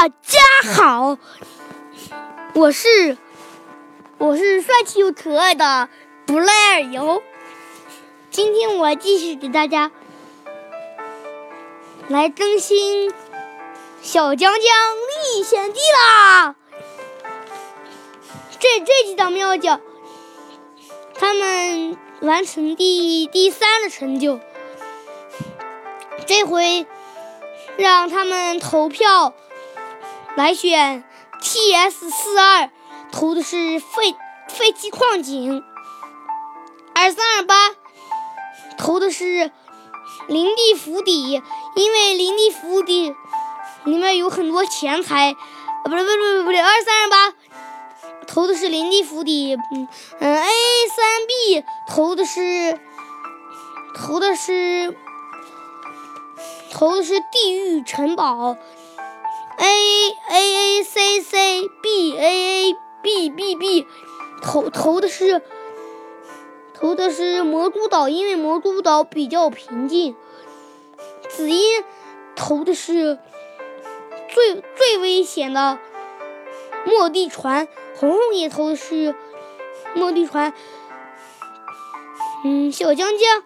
大家好，我是我是帅气又可爱的布莱尔尤。今天我继续给大家来更新《小江江历险记》啦。这这几档妙叫他们完成第第三的成就。这回让他们投票。来选 T S 四二，投的是废废弃矿井；二三二八投的是林地府邸，因为林地府邸里面有很多钱财。啊，不对不对不对，二三二八投的是林地府邸。嗯嗯，A 三 B 投的是投的是投的是地狱城堡。A A A C C B A A B B B，投投的是投的是蘑菇岛，因为蘑菇岛比较平静。紫英投的是最最危险的末地船，红红也投的是末地船。嗯，小江江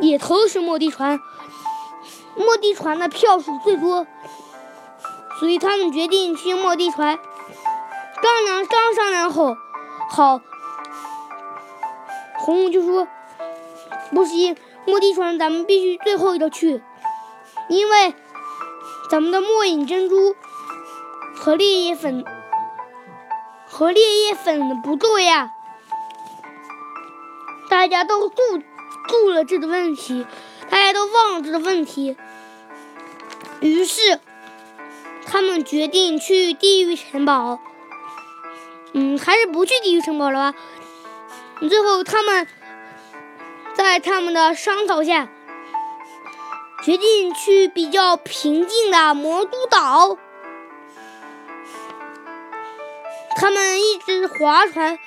也投的是末地船，末地船的票数最多。所以他们决定去末地船。刚刚刚商量后，好，红红就说：“不行，末地船咱们必须最后一个去，因为咱们的末影珍珠和烈焰粉和烈焰粉不够呀。”大家都注注了这个问题，大家都忘了这个问题，于是。他们决定去地狱城堡，嗯，还是不去地狱城堡了吧？最后，他们在他们的商讨下，决定去比较平静的魔都岛。他们一直划船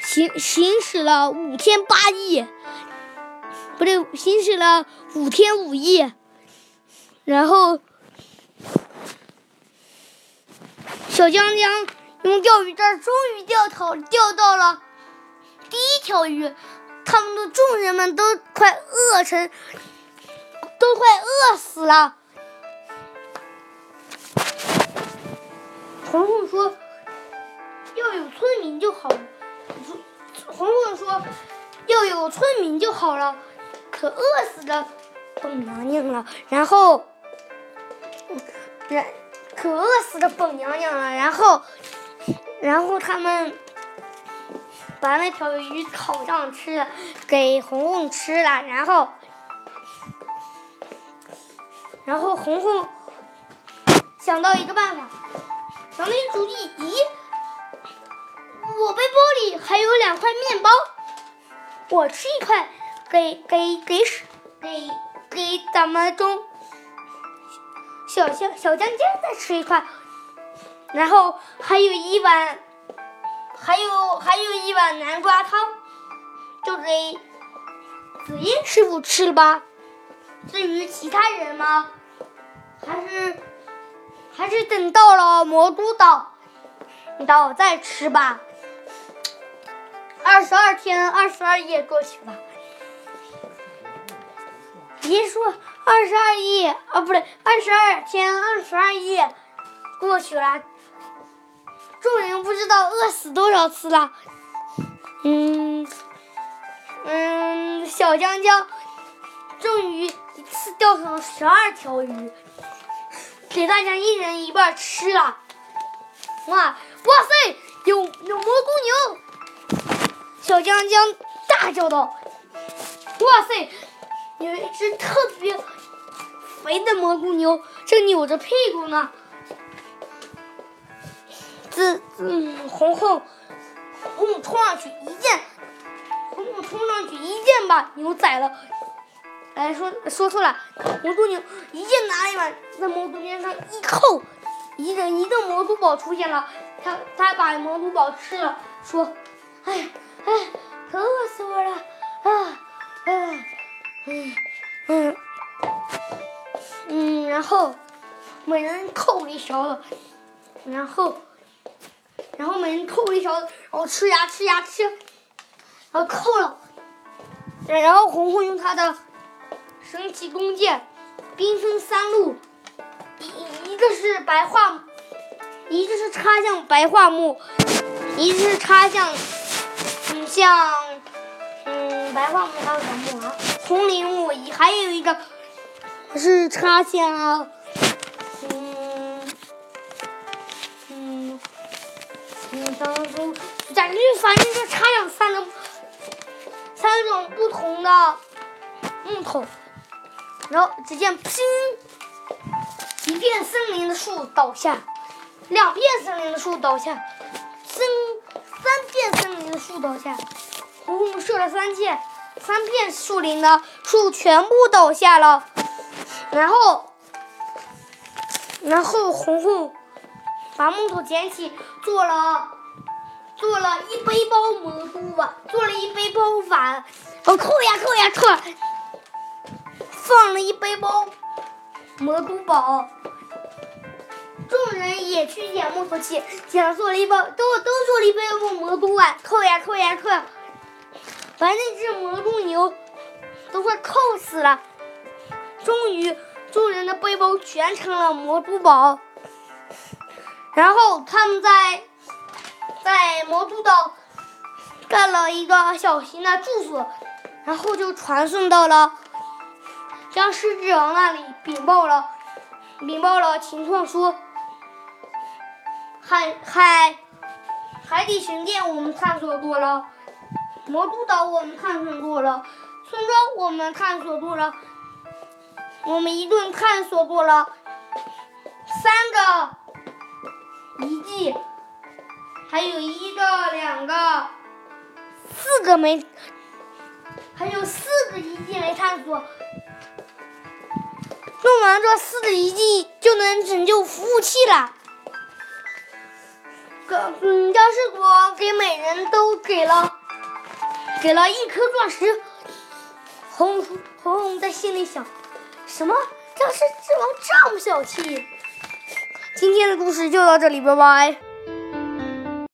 行行驶了五天八夜，不对，行驶了五天五夜，然后。小江江用钓鱼竿终于钓到钓到了第一条鱼，他们的众人们都快饿成，都快饿死了。红红说：“要有村民就好了。”红红说：“要有村民就好了。”可饿死的笨娘娘了，然后，然。可饿死的本娘娘了，然后，然后他们把那条鱼烤上吃了，给红红吃了，然后，然后红红想到一个办法，想了一主意，咦，我背包里还有两块面包，我吃一块，给给给给给咱们中。小香小江江再吃一块，然后还有一碗，还有还有一碗南瓜汤，就给紫英师傅吃了吧。至于其他人嘛，还是还是等到了魔都岛岛再吃吧。二十二天二十二夜过去了。别说二十二夜啊，不对，二十二天二十二夜过去了，众人不知道饿死多少次了。嗯嗯，小江江终于一次钓上了十二条鱼，给大家一人一半吃了。哇哇塞，有有蘑菇牛！小江江大叫道：“哇塞！”有一只特别肥的蘑菇牛，正扭着屁股呢。这嗯，红红红红冲上去一剑，红红冲上去一剑把牛宰了。哎，说说错了，蘑菇牛一剑拿一把在蘑菇边上一扣，一个一个蘑菇宝出现了。他他把蘑菇宝吃了，说：“哎哎，可饿死我了啊啊！”嗯嗯嗯，然后每人扣一勺子，然后，然后每人扣一勺，然后吃呀吃呀吃，然后扣了，然后红红用他的神奇弓箭，兵分三路，一一个是白桦，一个是插向白桦木，一个是插向，嗯像，嗯白桦木还有什么木啊？丛林木，一还有一个是插向，嗯嗯嗯，当中感觉反正就插上三种三种不同的木头，然后只见砰，一片森林的树倒下，两片森林的树倒下，三三片森林的树倒下，红红射了三箭。三片树林的树全部倒下了，然后，然后红红把木头捡起，做了做了一背包蘑菇碗，做了一背包碗，我，扣呀扣呀扣，放了一背包蘑菇宝。众人也去捡木头去，捡了做了一包，都都做了一背包蘑菇碗，扣呀扣呀扣。把那只蘑菇牛都快扣死了。终于，众人的背包全成了蘑菇堡。然后他们在在魔都岛盖了一个小型的住所，然后就传送到了僵尸之王那里，禀报了禀报了情况，说海海海底神殿我们探索过了。魔都岛我们探索过了，村庄我们探索过了，我们一共探索过了三个遗迹，还有一个、两个、四个没，还有四个遗迹没探索。弄完这四个遗迹，就能拯救服务器了。嗯，僵尸国给每人都给了。给了一颗钻石，红红红在心里想：什么？僵尸之王这么小气？今天的故事就到这里，拜拜。